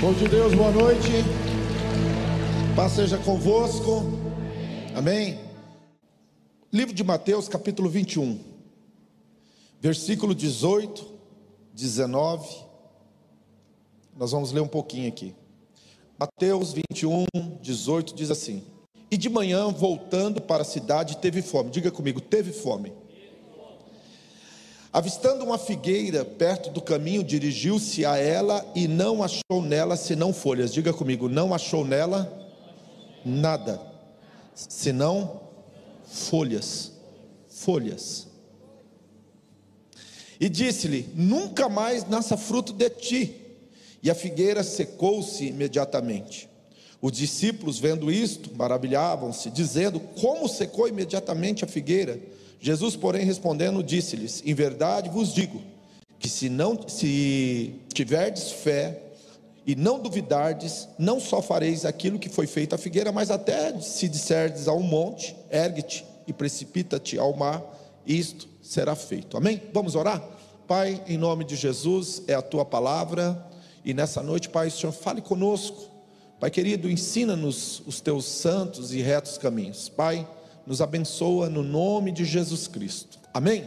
Povo de Deus, boa noite. Paz seja convosco. Amém. Livro de Mateus, capítulo 21, versículo 18, 19. Nós vamos ler um pouquinho aqui. Mateus 21, 18 diz assim: E de manhã, voltando para a cidade, teve fome. Diga comigo, teve fome. Avistando uma figueira perto do caminho, dirigiu-se a ela e não achou nela senão folhas. Diga comigo, não achou nela nada, senão folhas. Folhas. E disse-lhe: Nunca mais nasça fruto de ti. E a figueira secou-se imediatamente. Os discípulos, vendo isto, maravilhavam-se, dizendo: Como secou imediatamente a figueira? Jesus, porém, respondendo, disse-lhes: Em verdade vos digo que se não se tiverdes fé e não duvidardes, não só fareis aquilo que foi feito à figueira, mas até se disserdes ao monte, ergue-te e precipita-te ao mar, isto será feito. Amém? Vamos orar? Pai, em nome de Jesus, é a tua palavra, e nessa noite, Pai, o Senhor fale conosco. Pai querido, ensina-nos os teus santos e retos caminhos. Pai, nos abençoa no nome de Jesus Cristo. Amém?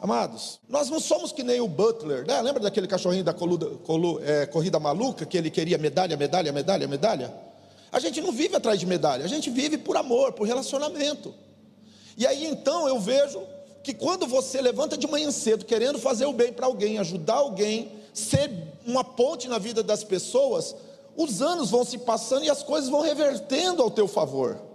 Amados, nós não somos que nem o Butler, né? Lembra daquele cachorrinho da coluda, colu, é, corrida maluca que ele queria medalha, medalha, medalha, medalha? A gente não vive atrás de medalha, a gente vive por amor, por relacionamento. E aí então eu vejo que quando você levanta de manhã cedo querendo fazer o bem para alguém, ajudar alguém, ser uma ponte na vida das pessoas, os anos vão se passando e as coisas vão revertendo ao teu favor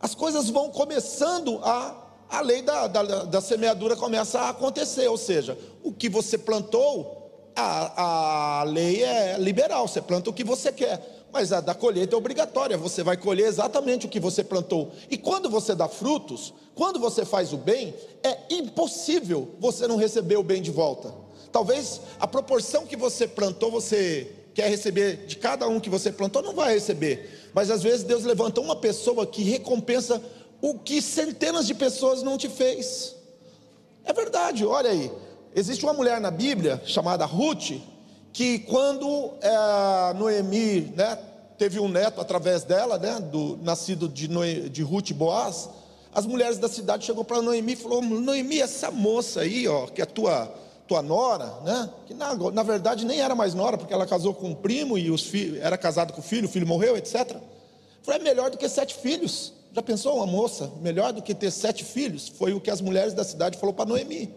as coisas vão começando a, a lei da, da, da semeadura começa a acontecer, ou seja, o que você plantou, a, a lei é liberal, você planta o que você quer, mas a da colheita é obrigatória, você vai colher exatamente o que você plantou. E quando você dá frutos, quando você faz o bem, é impossível você não receber o bem de volta. Talvez a proporção que você plantou, você quer receber de cada um que você plantou, não vai receber. Mas às vezes Deus levanta uma pessoa que recompensa o que centenas de pessoas não te fez. É verdade, olha aí. Existe uma mulher na Bíblia chamada Ruth, que quando é, Noemi né, teve um neto através dela, né, do, nascido de, Noe, de Ruth Boaz, as mulheres da cidade chegou para Noemi e falou: Noemi, essa moça aí, ó, que é tua tua nora, né? Que na, na verdade nem era mais nora, porque ela casou com um primo e os filhos, era casado com o filho, o filho morreu, etc. Falei, é melhor do que sete filhos. Já pensou uma moça? Melhor do que ter sete filhos? Foi o que as mulheres da cidade falou para Noemi.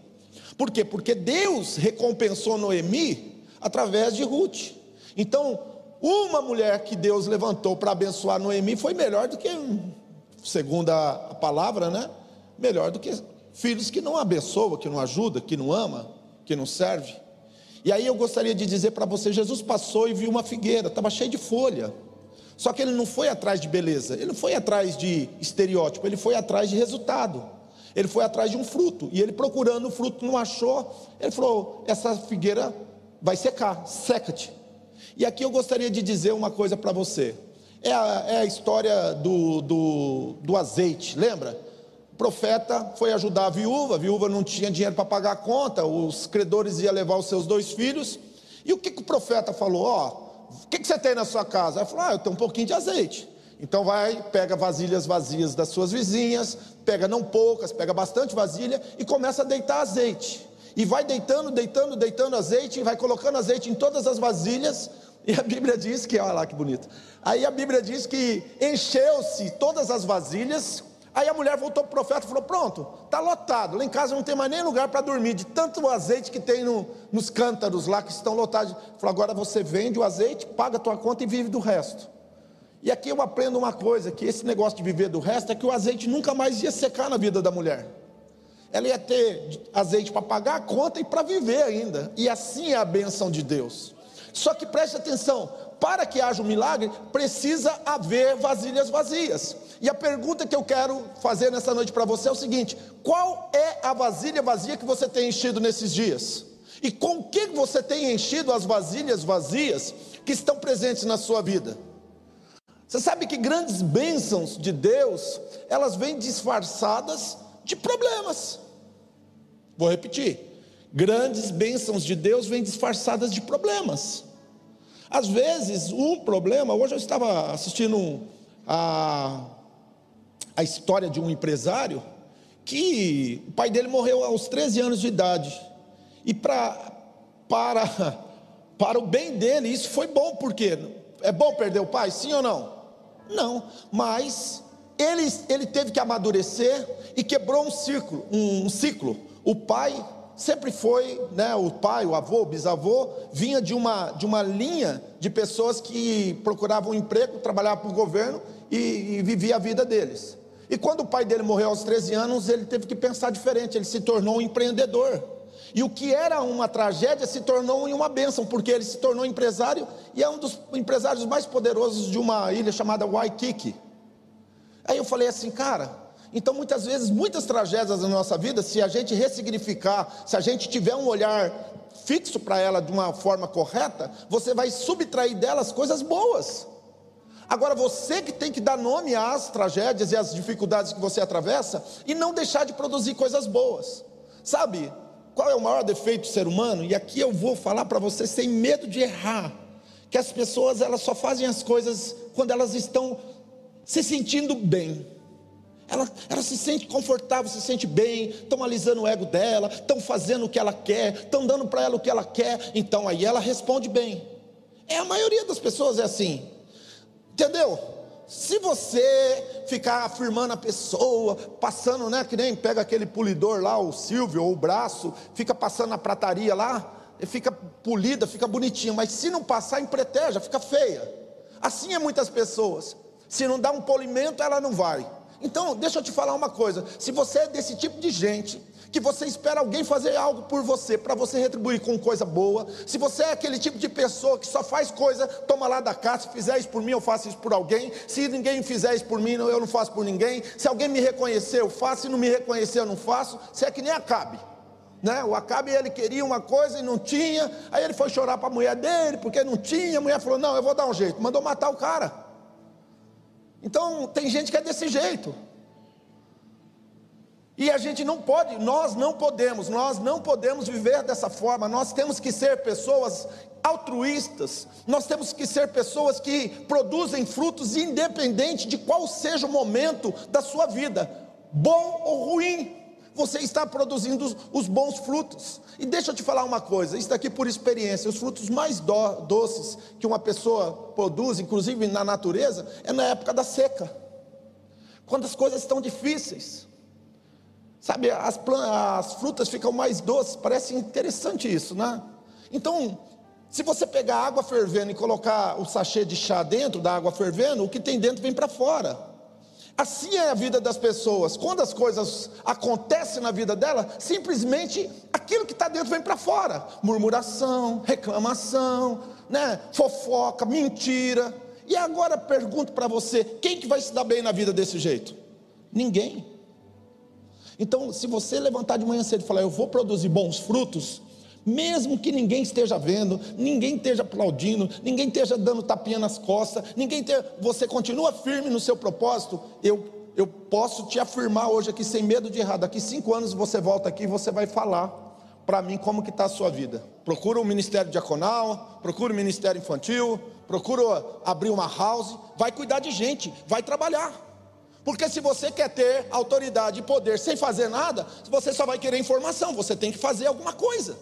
Por quê? Porque Deus recompensou Noemi através de Ruth. Então, uma mulher que Deus levantou para abençoar Noemi foi melhor do que, segundo a palavra, né? Melhor do que filhos que não abençoa, que não ajuda, que não ama que não serve. E aí eu gostaria de dizer para você: Jesus passou e viu uma figueira, estava cheia de folha. Só que ele não foi atrás de beleza, ele não foi atrás de estereótipo, ele foi atrás de resultado. Ele foi atrás de um fruto, e ele procurando o fruto não achou. Ele falou: Essa figueira vai secar, seca-te. E aqui eu gostaria de dizer uma coisa para você: é a, é a história do, do, do azeite, lembra? O profeta foi ajudar a viúva, a viúva não tinha dinheiro para pagar a conta, os credores iam levar os seus dois filhos. E o que, que o profeta falou? Ó, o que, que você tem na sua casa? Ela falou: Ah, eu tenho um pouquinho de azeite. Então vai, pega vasilhas vazias das suas vizinhas, pega não poucas, pega bastante vasilha e começa a deitar azeite. E vai deitando, deitando, deitando azeite, e vai colocando azeite em todas as vasilhas. E a Bíblia diz que, olha lá que bonito. Aí a Bíblia diz que encheu-se todas as vasilhas Aí a mulher voltou para o profeta e falou: Pronto, está lotado. Lá em casa não tem mais nem lugar para dormir, de tanto azeite que tem no, nos cântaros lá que estão lotados. Falou: Agora você vende o azeite, paga a tua conta e vive do resto. E aqui eu aprendo uma coisa: que esse negócio de viver do resto é que o azeite nunca mais ia secar na vida da mulher. Ela ia ter azeite para pagar a conta e para viver ainda. E assim é a benção de Deus. Só que preste atenção: para que haja um milagre, precisa haver vasilhas vazias. E a pergunta que eu quero fazer nessa noite para você é o seguinte: qual é a vasilha vazia que você tem enchido nesses dias? E com que você tem enchido as vasilhas vazias que estão presentes na sua vida? Você sabe que grandes bênçãos de Deus, elas vêm disfarçadas de problemas. Vou repetir: grandes bênçãos de Deus vêm disfarçadas de problemas. Às vezes, um problema, hoje eu estava assistindo a, a história de um empresário que o pai dele morreu aos 13 anos de idade. E pra, para, para o bem dele, isso foi bom, porque é bom perder o pai, sim ou não? Não, mas ele, ele teve que amadurecer e quebrou um ciclo, um, um ciclo. O pai sempre foi, né, o pai, o avô, o bisavô, vinha de uma, de uma linha de pessoas que procuravam um emprego, trabalhavam para o governo e, e vivia a vida deles. E quando o pai dele morreu aos 13 anos, ele teve que pensar diferente, ele se tornou um empreendedor. E o que era uma tragédia se tornou uma bênção, porque ele se tornou empresário e é um dos empresários mais poderosos de uma ilha chamada Waikiki. Aí eu falei assim, cara, então muitas vezes, muitas tragédias na nossa vida, se a gente ressignificar, se a gente tiver um olhar fixo para ela de uma forma correta, você vai subtrair delas coisas boas. Agora você que tem que dar nome às tragédias e às dificuldades que você atravessa e não deixar de produzir coisas boas. Sabe? Qual é o maior defeito do ser humano? E aqui eu vou falar para você sem medo de errar, que as pessoas elas só fazem as coisas quando elas estão se sentindo bem. Ela, ela se sente confortável, se sente bem, estão alisando o ego dela, estão fazendo o que ela quer, estão dando para ela o que ela quer, então aí ela responde bem. É a maioria das pessoas é assim. Entendeu? Se você ficar afirmando a pessoa, passando, né, que nem pega aquele polidor lá, o Silvio, ou o braço, fica passando na prataria lá, fica polida, fica bonitinha, mas se não passar, empreteja, fica feia. Assim é muitas pessoas. Se não dá um polimento, ela não vai. Então, deixa eu te falar uma coisa: se você é desse tipo de gente, que você espera alguém fazer algo por você, para você retribuir com coisa boa, se você é aquele tipo de pessoa que só faz coisa, toma lá da casa, se fizer isso por mim, eu faço isso por alguém, se ninguém fizer isso por mim, eu não faço por ninguém, se alguém me reconhecer, eu faço, se não me reconhecer, eu não faço, se é que nem Acabe. Né? O Acabe ele queria uma coisa e não tinha, aí ele foi chorar para a mulher dele, porque não tinha, a mulher falou: Não, eu vou dar um jeito, mandou matar o cara. Então, tem gente que é desse jeito. E a gente não pode, nós não podemos, nós não podemos viver dessa forma. Nós temos que ser pessoas altruístas, nós temos que ser pessoas que produzem frutos independente de qual seja o momento da sua vida, bom ou ruim. Você está produzindo os, bons frutos. E deixa eu te falar uma coisa, isso aqui por experiência, os frutos mais do, doces que uma pessoa produz, inclusive na natureza, é na época da seca. Quando as coisas estão difíceis. Sabe, as, as frutas ficam mais doces, parece interessante isso, né? Então, se você pegar água fervendo e colocar o sachê de chá dentro da água fervendo, o que tem dentro vem para fora. Assim é a vida das pessoas. Quando as coisas acontecem na vida dela, simplesmente aquilo que está dentro vem para fora. Murmuração, reclamação, né? fofoca, mentira. E agora pergunto para você: quem que vai se dar bem na vida desse jeito? Ninguém. Então, se você levantar de manhã cedo e falar, eu vou produzir bons frutos, mesmo que ninguém esteja vendo, ninguém esteja aplaudindo, ninguém esteja dando tapinha nas costas, ninguém esteja, você continua firme no seu propósito, eu, eu posso te afirmar hoje aqui sem medo de errar, daqui cinco anos você volta aqui e você vai falar para mim como que está a sua vida. Procura o ministério diaconal, procura o ministério infantil, procura abrir uma house, vai cuidar de gente, vai trabalhar. Porque se você quer ter autoridade e poder sem fazer nada, você só vai querer informação, você tem que fazer alguma coisa.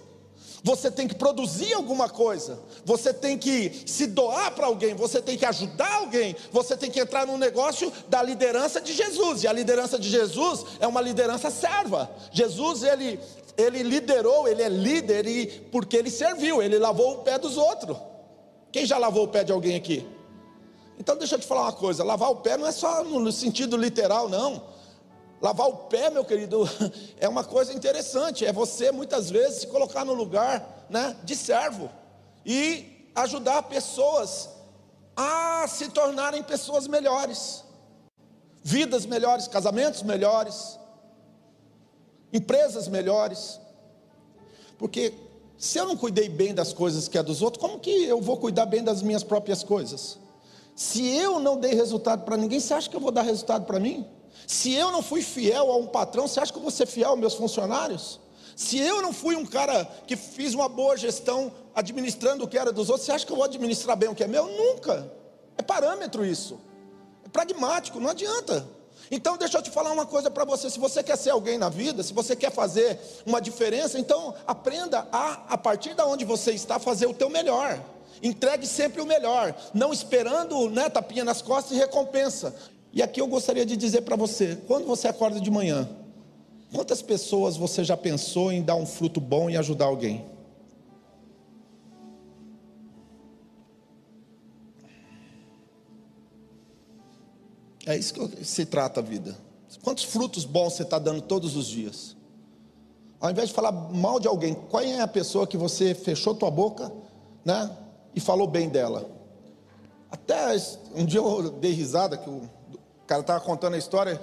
Você tem que produzir alguma coisa, você tem que se doar para alguém, você tem que ajudar alguém, você tem que entrar no negócio da liderança de Jesus. E a liderança de Jesus é uma liderança serva. Jesus ele ele liderou, ele é líder e porque ele serviu, ele lavou o pé dos outros. Quem já lavou o pé de alguém aqui? Então deixa eu te falar uma coisa: lavar o pé não é só no sentido literal, não. Lavar o pé, meu querido, é uma coisa interessante. É você muitas vezes se colocar no lugar né, de servo e ajudar pessoas a se tornarem pessoas melhores, vidas melhores, casamentos melhores, empresas melhores. Porque se eu não cuidei bem das coisas que é dos outros, como que eu vou cuidar bem das minhas próprias coisas? Se eu não dei resultado para ninguém, você acha que eu vou dar resultado para mim? Se eu não fui fiel a um patrão, você acha que eu vou ser fiel aos meus funcionários? Se eu não fui um cara que fiz uma boa gestão administrando o que era dos outros, você acha que eu vou administrar bem o que é meu? Nunca. É parâmetro isso. É pragmático, não adianta. Então, deixa eu te falar uma coisa para você: se você quer ser alguém na vida, se você quer fazer uma diferença, então aprenda a, a partir da onde você está, fazer o teu melhor. Entregue sempre o melhor, não esperando né, tapinha nas costas e recompensa. E aqui eu gostaria de dizer para você: quando você acorda de manhã, quantas pessoas você já pensou em dar um fruto bom e ajudar alguém? É isso que se trata a vida. Quantos frutos bons você está dando todos os dias? Ao invés de falar mal de alguém, qual é a pessoa que você fechou tua boca, né? E falou bem dela? Até um dia eu dei risada que o cara estava contando a história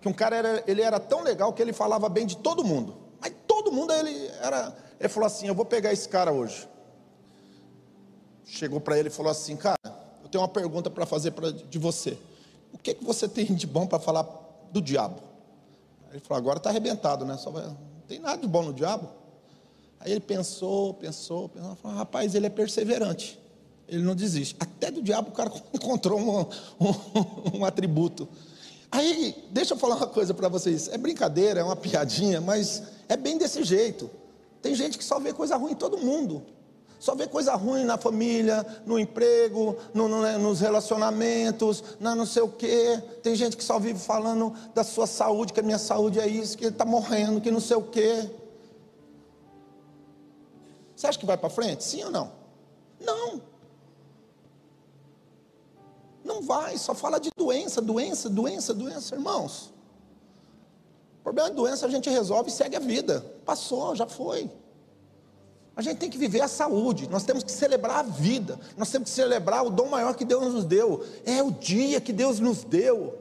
que um cara era, ele era tão legal que ele falava bem de todo mundo. Mas todo mundo ele era, ele falou assim, eu vou pegar esse cara hoje. Chegou para ele e falou assim, cara, eu tenho uma pergunta para fazer pra, de você o que, que você tem de bom para falar do diabo? Ele falou, agora está arrebentado, né? Vai, não tem nada de bom no diabo. Aí ele pensou, pensou, pensou, falou, rapaz, ele é perseverante, ele não desiste. Até do diabo o cara encontrou um, um, um atributo. Aí, deixa eu falar uma coisa para vocês, é brincadeira, é uma piadinha, mas é bem desse jeito. Tem gente que só vê coisa ruim em todo mundo. Só vê coisa ruim na família, no emprego, no, no, né, nos relacionamentos, na não sei o quê. Tem gente que só vive falando da sua saúde, que a minha saúde é isso, que ele está morrendo, que não sei o quê. Você acha que vai para frente? Sim ou não? Não. Não vai, só fala de doença, doença, doença, doença, irmãos. O problema de doença a gente resolve e segue a vida. Passou, já foi. A gente tem que viver a saúde, nós temos que celebrar a vida, nós temos que celebrar o dom maior que Deus nos deu. É o dia que Deus nos deu.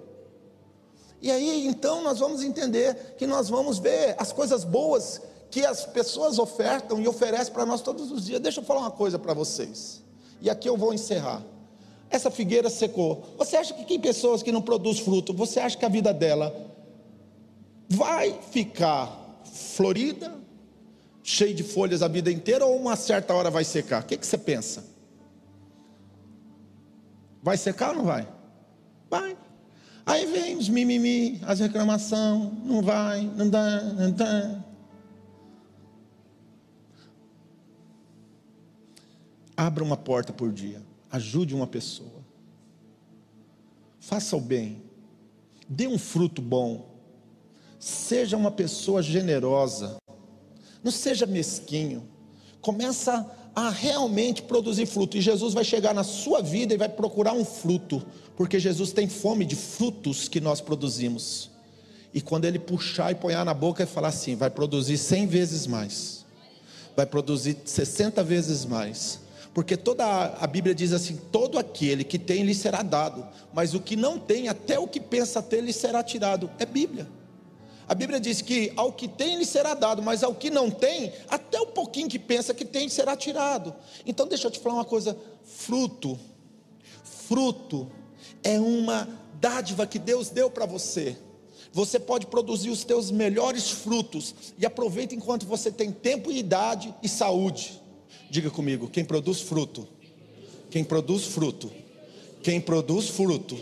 E aí então nós vamos entender que nós vamos ver as coisas boas que as pessoas ofertam e oferecem para nós todos os dias. Deixa eu falar uma coisa para vocês. E aqui eu vou encerrar. Essa figueira secou. Você acha que tem pessoas que não produzem fruto, você acha que a vida dela vai ficar florida, cheio de folhas a vida inteira ou uma certa hora vai secar? O que, que você pensa? Vai secar ou não vai? Vai. Aí vem os mimimi, as reclamações, não vai, não dá, não dá. Abra uma porta por dia, ajude uma pessoa, faça o bem, dê um fruto bom, seja uma pessoa generosa, não seja mesquinho. Começa a realmente produzir fruto. E Jesus vai chegar na sua vida e vai procurar um fruto. Porque Jesus tem fome de frutos que nós produzimos. E quando ele puxar e pôr na boca e falar assim, vai produzir cem vezes mais. Vai produzir 60 vezes mais. Porque toda a, Bíblia diz assim: todo aquele que tem lhe será dado, mas o que não tem, até o que pensa ter lhe será tirado. É Bíblia. A Bíblia diz que ao que tem lhe será dado, mas ao que não tem, até o pouquinho que pensa que tem será tirado. Então deixa eu te falar uma coisa: fruto, fruto é uma dádiva que Deus deu para você. Você pode produzir os teus melhores frutos e aproveita enquanto você tem tempo e idade e saúde. Diga comigo, quem produz fruto, quem produz fruto, quem produz fruto,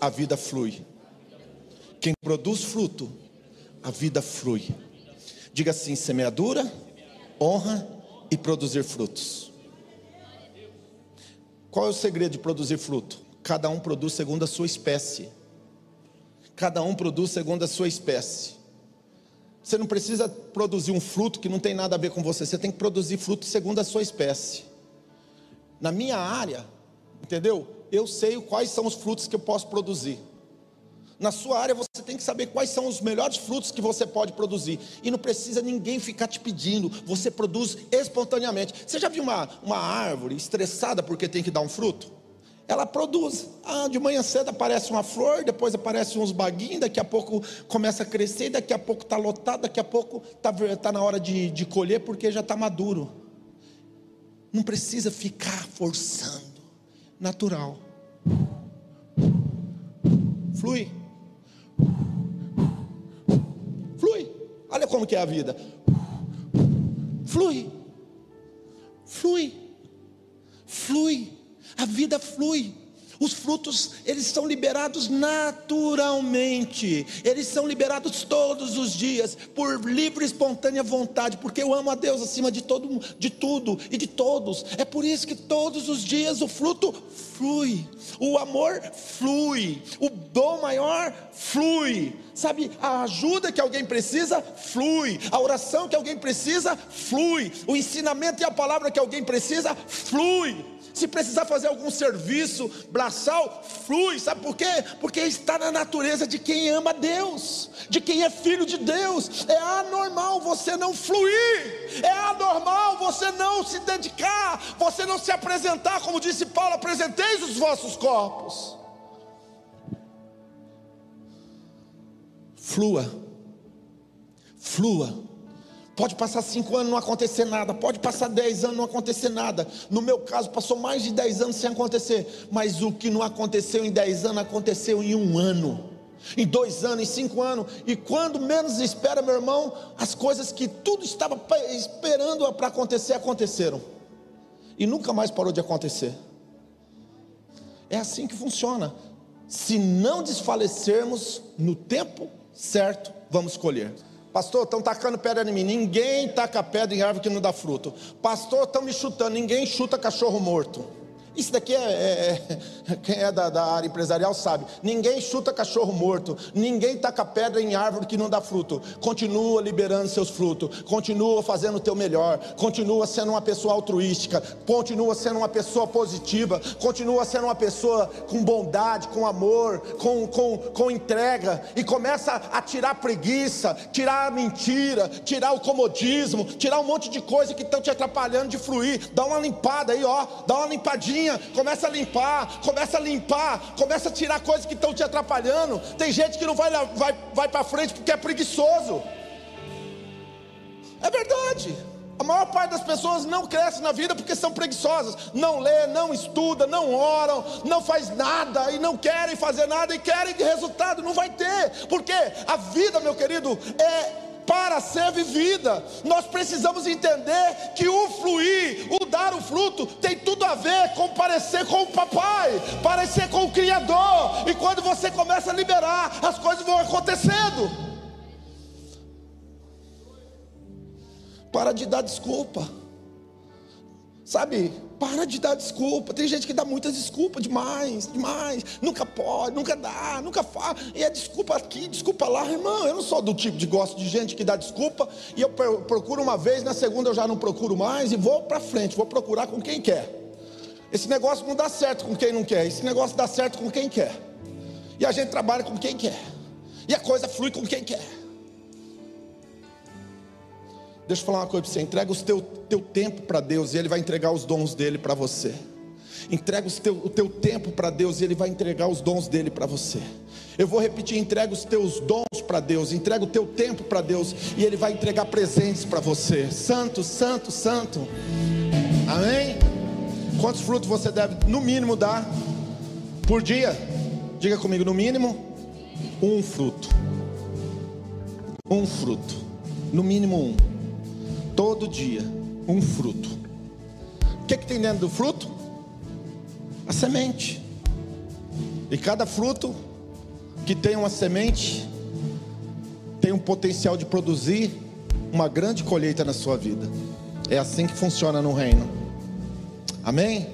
a vida flui. Quem produz fruto, a vida flui. Diga assim: semeadura, honra e produzir frutos. Qual é o segredo de produzir fruto? Cada um produz segundo a sua espécie. Cada um produz segundo a sua espécie. Você não precisa produzir um fruto que não tem nada a ver com você, você tem que produzir fruto segundo a sua espécie. Na minha área, entendeu? Eu sei quais são os frutos que eu posso produzir. Na sua área você tem que saber quais são os melhores frutos que você pode produzir. E não precisa ninguém ficar te pedindo, você produz espontaneamente. Você já viu uma, uma árvore estressada porque tem que dar um fruto? Ela produz. Ah, de manhã cedo aparece uma flor, depois aparece uns baguinhos, daqui a pouco começa a crescer, daqui a pouco está lotado, daqui a pouco está tá na hora de, de colher porque já está maduro. Não precisa ficar forçando. Natural. Flui. Flui. Olha como que é a vida. Flui. Flui. Flui. A vida flui. Os frutos, eles são liberados naturalmente. Eles são liberados todos os dias por livre e espontânea vontade, porque eu amo a Deus acima de todo de tudo e de todos. É por isso que todos os dias o fruto flui. O amor flui. O dom maior flui. Sabe, a ajuda que alguém precisa flui. A oração que alguém precisa flui. O ensinamento e a palavra que alguém precisa flui. Se precisar fazer algum serviço braçal, flui. Sabe por quê? Porque está na natureza de quem ama Deus, de quem é filho de Deus. É anormal você não fluir, é anormal você não se dedicar, você não se apresentar, como disse Paulo: apresenteis os vossos corpos. Flua, flua Pode passar cinco anos não acontecer nada, pode passar dez anos não acontecer nada. No meu caso, passou mais de dez anos sem acontecer, mas o que não aconteceu em dez anos aconteceu em um ano, em dois anos, em cinco anos. E quando menos espera, meu irmão, as coisas que tudo estava esperando para acontecer aconteceram, e nunca mais parou de acontecer. É assim que funciona. Se não desfalecermos no tempo certo, vamos colher. Pastor, estão tacando pedra em mim. Ninguém taca pedra em árvore que não dá fruto. Pastor, estão me chutando. Ninguém chuta cachorro morto. Isso daqui é, é, é, quem é da, da, área empresarial sabe. Ninguém chuta cachorro morto, ninguém taca pedra em árvore que não dá fruto. Continua liberando seus frutos, continua fazendo o teu melhor, continua sendo uma pessoa altruística, continua sendo uma pessoa positiva, continua sendo uma pessoa com bondade, com amor, com, com, com entrega, e começa a tirar preguiça, tirar a mentira, tirar o comodismo, tirar um monte de coisa que estão te atrapalhando de fluir. Dá uma limpada aí, ó, dá uma limpadinha começa a limpar, começa a limpar, começa a tirar coisas que estão te atrapalhando. Tem gente que não vai, vai, vai para frente porque é preguiçoso. É verdade. A maior parte das pessoas não cresce na vida porque são preguiçosas, não lê, não estuda, não oram, não faz nada e não querem fazer nada e querem resultado, não vai ter, porque a vida, meu querido, é para ser vivida. Nós precisamos entender que o fluir, o dar o fruto, tem tudo a ver com parecer com o papai, parecer com o Criador. E quando você começa a liberar, as coisas vão acontecendo. Para de dar desculpa. Sabe, para de dar desculpa. Tem gente que dá muitas desculpas, demais, demais. Nunca pode, nunca dá, nunca faz. E é desculpa aqui, desculpa lá, irmão. Eu não sou do tipo de gosto de gente que dá desculpa. E eu procuro uma vez, na segunda eu já não procuro mais. E vou para frente, vou procurar com quem quer. Esse negócio não dá certo com quem não quer. Esse negócio dá certo com quem quer. E a gente trabalha com quem quer. E a coisa flui com quem quer. Deixa eu falar uma coisa para você: entrega o teu, teu tempo para Deus e Ele vai entregar os dons dele para você. Entrega teu, o teu tempo para Deus e Ele vai entregar os dons dele para você. Eu vou repetir: entrega os teus dons para Deus, entrega o teu tempo para Deus e Ele vai entregar presentes para você. Santo, santo, santo. Amém? Quantos frutos você deve, no mínimo, dar por dia? Diga comigo: no mínimo, um fruto. Um fruto. No mínimo um todo dia um fruto. O que, é que tem dentro do fruto? A semente. E cada fruto que tem uma semente tem um potencial de produzir uma grande colheita na sua vida. É assim que funciona no reino. Amém?